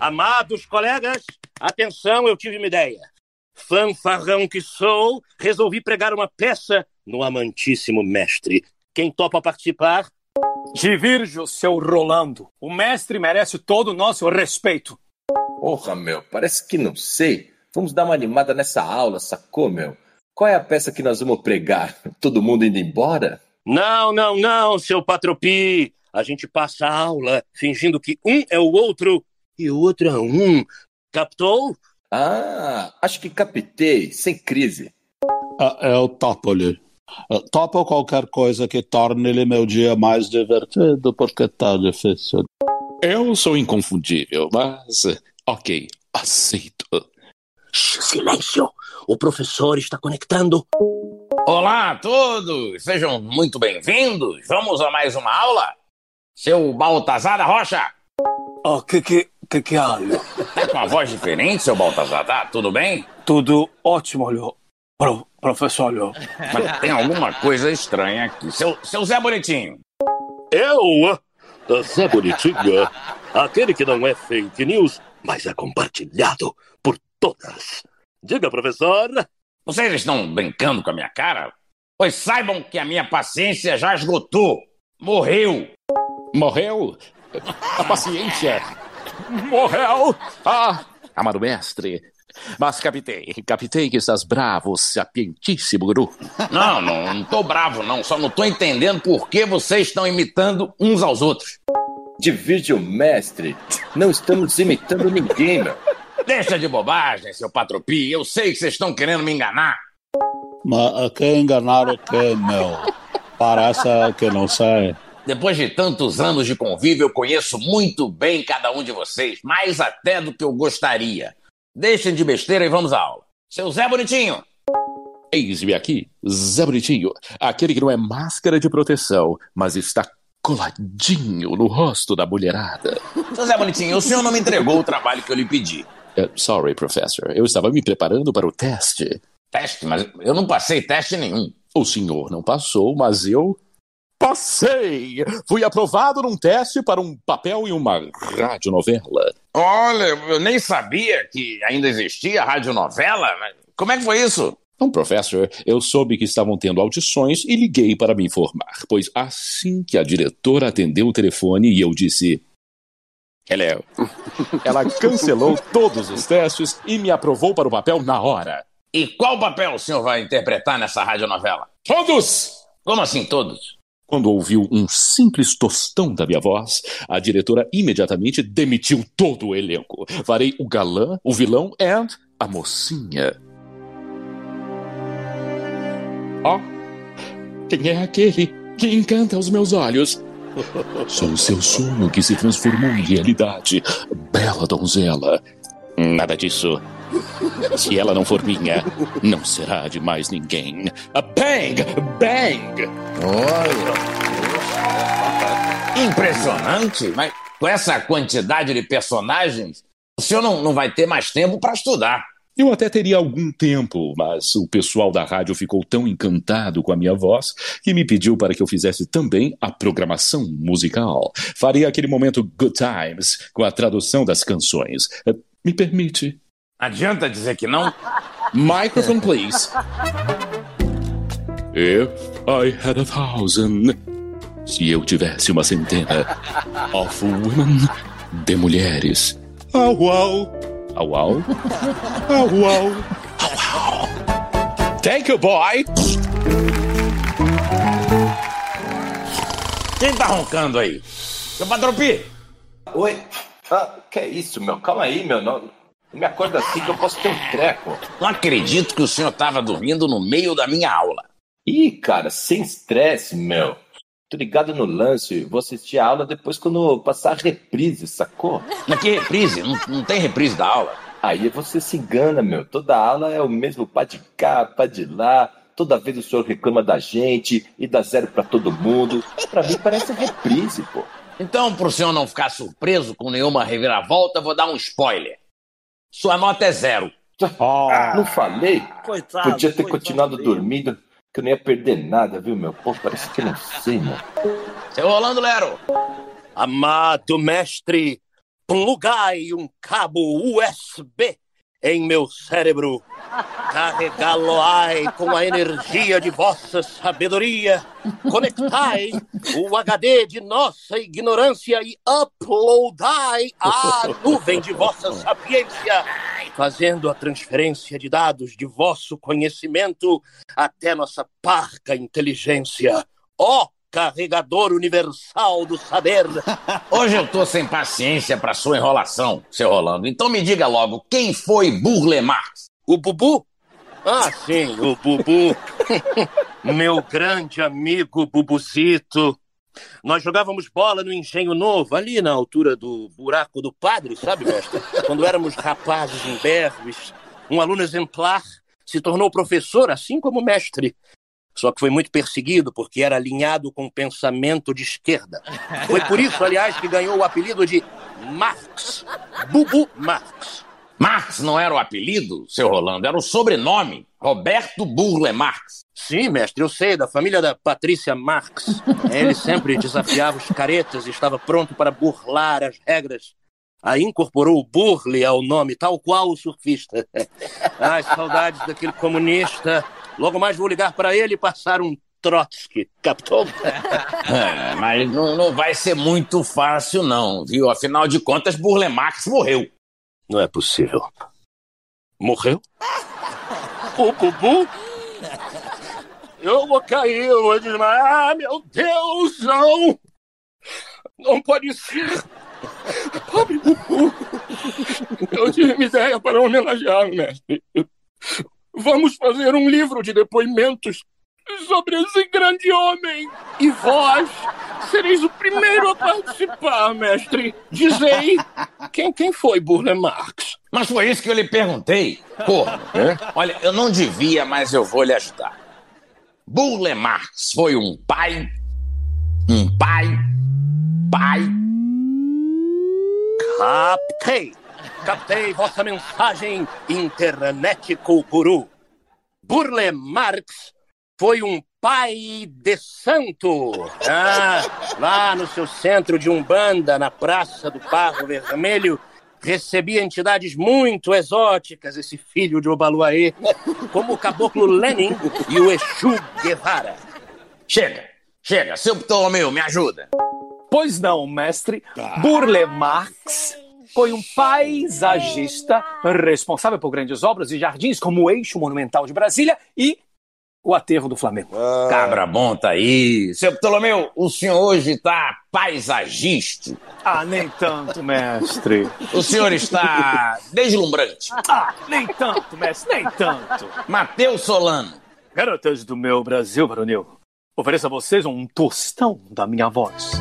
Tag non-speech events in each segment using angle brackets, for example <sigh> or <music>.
Amados colegas, atenção, eu tive uma ideia. Fanfarrão que sou, resolvi pregar uma peça no amantíssimo mestre. Quem topa participar? Divirjo, seu Rolando. O mestre merece todo o nosso respeito. Porra, meu, parece que não sei. Vamos dar uma animada nessa aula, sacou, meu? Qual é a peça que nós vamos pregar? Todo mundo indo embora? Não, não, não, seu patropi. A gente passa a aula fingindo que um é o outro e o outro é um. Captou? Ah, acho que captei, sem crise. Ah, eu topo-lhe. Topo qualquer coisa que torne-lhe meu dia mais divertido, porque tá difícil. Eu sou inconfundível, mas. Ok, aceito. Silêncio! O professor está conectando. Olá a todos! Sejam muito bem-vindos! Vamos a mais uma aula? Seu Baltazar da Rocha! Oh, que que, que que há, Tá com a voz diferente, seu Baltazar, tá? Tudo bem? Tudo ótimo, olho. Pro, professor, olho. Mas tem alguma coisa estranha aqui. Seu, seu Zé Bonitinho! Eu? Zé Bonitinho? Aquele que não é fake news, mas é compartilhado por todas. Diga, professor. Vocês estão brincando com a minha cara? Pois saibam que a minha paciência já esgotou. Morreu. Morreu? A paciência. Morreu. Ah, amado mestre. Mas captei, captei que estás bravo, sapientíssimo guru. Não, não, não tô bravo, não. Só não tô entendendo por que vocês estão imitando uns aos outros. Divide o mestre. Não estamos imitando ninguém, meu. Deixa de bobagem, seu patropi. Eu sei que vocês estão querendo me enganar. Mas que enganar o quê, meu? Parece que não sei. Depois de tantos anos de convívio, eu conheço muito bem cada um de vocês, mais até do que eu gostaria. Deixem de besteira e vamos à aula. Seu Zé Bonitinho. Eis-me aqui, Zé Bonitinho, aquele que não é máscara de proteção, mas está coladinho no rosto da mulherada. <laughs> Seu Zé Bonitinho, o senhor não me entregou o trabalho que eu lhe pedi. Uh, sorry, professor. Eu estava me preparando para o teste. Teste? Mas eu não passei teste nenhum. O senhor não passou, mas eu Passei! Fui aprovado num teste para um papel em uma radionovela. Olha, eu nem sabia que ainda existia radionovela. Como é que foi isso? Não, professor, eu soube que estavam tendo audições e liguei para me informar, pois assim que a diretora atendeu o telefone e eu disse. Hello. <laughs> Ela cancelou todos os testes e me aprovou para o papel na hora. E qual papel o senhor vai interpretar nessa radionovela? Todos! Como assim todos? Quando ouviu um simples tostão da minha voz, a diretora imediatamente demitiu todo o elenco. Farei o galã, o vilão e a mocinha. Ó, oh, quem é aquele que encanta os meus olhos? <laughs> Sou o seu sonho que se transformou em realidade, bela donzela. Nada disso. Se ela não for minha, não será de mais ninguém. A bang! Bang! Olha! Impressionante! Mas com essa quantidade de personagens, o senhor não, não vai ter mais tempo para estudar. Eu até teria algum tempo, mas o pessoal da rádio ficou tão encantado com a minha voz que me pediu para que eu fizesse também a programação musical. Faria aquele momento Good Times com a tradução das canções. Me permite? Adianta dizer que não? <laughs> Microphone, please. If I had a thousand. Se eu tivesse uma centena of women, de mulheres. Au, au. Au, au. Au, au. Au, au. Thank you, boy. Quem tá roncando aí? Seu Patropi? Oi. Ah, que é isso, meu? Calma aí, meu. Não, não me acorda assim que eu posso ter um treco. Não acredito que o senhor tava dormindo no meio da minha aula. Ih, cara, sem estresse, meu. Tô ligado no lance, vou assistir a aula depois quando passar a reprise, sacou? Mas que reprise? Não, não tem reprise da aula. Aí você se engana, meu. Toda aula é o mesmo pá de cá, pá de lá. Toda vez o senhor reclama da gente e dá zero para todo mundo. Pra mim parece reprise, pô. Então, pro senhor não ficar surpreso com nenhuma reviravolta, vou dar um spoiler. Sua nota é zero. Oh. Não falei? Coitado, Podia ter coitado continuado dele. dormindo, que eu não ia perder nada, viu, meu? Pô, parece que não sei, meu. Seu Rolando Lero, Amado mestre, plugai um cabo USB em meu cérebro. Carregá-lo-ai com a energia de vossa sabedoria. Conectai o HD de nossa ignorância e uploadai à nuvem de vossa sapiência, fazendo a transferência de dados de vosso conhecimento até nossa parca inteligência. Ó! Oh, carregador universal do saber. <laughs> Hoje eu tô sem paciência para sua enrolação, seu Rolando. Então me diga logo, quem foi Burle Marx? O Bubu? Ah, sim, o Bubu. <laughs> Meu grande amigo Bubuzito. Nós jogávamos bola no Engenho Novo, ali na altura do buraco do padre, sabe, mestre? Quando éramos rapazes imberbes. Um aluno exemplar se tornou professor, assim como mestre. Só que foi muito perseguido porque era alinhado com o pensamento de esquerda. Foi por isso, aliás, que ganhou o apelido de Marx. Bubu Marx. Marx não era o apelido, seu Rolando, era o sobrenome. Roberto Burle Marx. Sim, mestre, eu sei, da família da Patrícia Marx. Ele sempre desafiava os caretas e estava pronto para burlar as regras. Aí incorporou o Burle ao nome, tal qual o surfista. Ai, saudades daquele comunista Logo mais vou ligar para ele e passar um Trotsky, captou? <laughs> É, mas não, não, vai ser muito fácil, não, viu? Afinal de contas, Burle Marx morreu. Não é possível. Morreu? <laughs> O Bubu? Eu vou cair, eu vou desmaiar. Ah, meu Deus, não! Não pode ser! Pobre Bubu! Eu tive uma ideia para homenageá-lo, mestre. Vamos fazer um livro de depoimentos sobre esse grande homem. E vós sereis o primeiro a participar, mestre. Dizei quem, quem foi Burle Marx. Mas foi isso que eu lhe perguntei. Porra, é? olha, eu não devia, mas eu vou lhe ajudar. Burle Marx foi um pai, um pai, pai. Captei. Captei vossa mensagem, internet Guru. Burle Marx foi um pai de santo. Ah, lá no seu centro de Umbanda, na Praça do Barro Vermelho, recebia entidades muito exóticas, esse filho de Obaluaê, como o caboclo Lenin e o Exu Guevara. Chega, chega, seu Ptolomeu, me ajuda. Pois não, mestre. Burle Marx foi um paisagista responsável por grandes obras e jardins como o Eixo Monumental de Brasília e o Aterro do Flamengo. Ah. Cabra bom tá aí. Seu Ptolomeu, o senhor hoje está paisagista. Ah, nem tanto, mestre. O senhor está deslumbrante. Ah, nem tanto, mestre, nem tanto. Mateus Solano. Garotas do meu Brasil, varonil, ofereço a vocês um tostão da minha voz.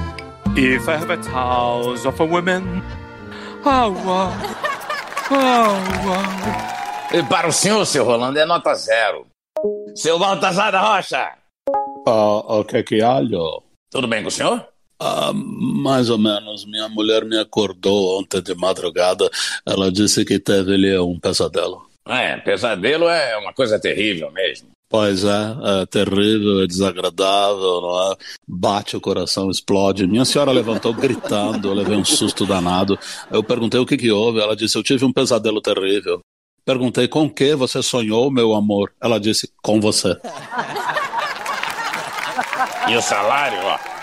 If I have a house of a woman Oh, uau. Oh, E para o senhor, seu Rolando, é nota zero. Seu Baltazar da Rocha. Uh, o que que alho? Tudo bem com o senhor? Uh, mais ou menos. Minha mulher me acordou ontem de madrugada. Ela disse que teve ali um pesadelo. É, pesadelo é uma coisa terrível mesmo. Pois é, é terrível, é desagradável, não é? Bate o coração, explode. Minha senhora levantou gritando, eu levei um susto danado. Eu perguntei o que, que houve, ela disse: Eu tive um pesadelo terrível. Perguntei com que você sonhou, meu amor? Ela disse: Com você. E o salário, ó?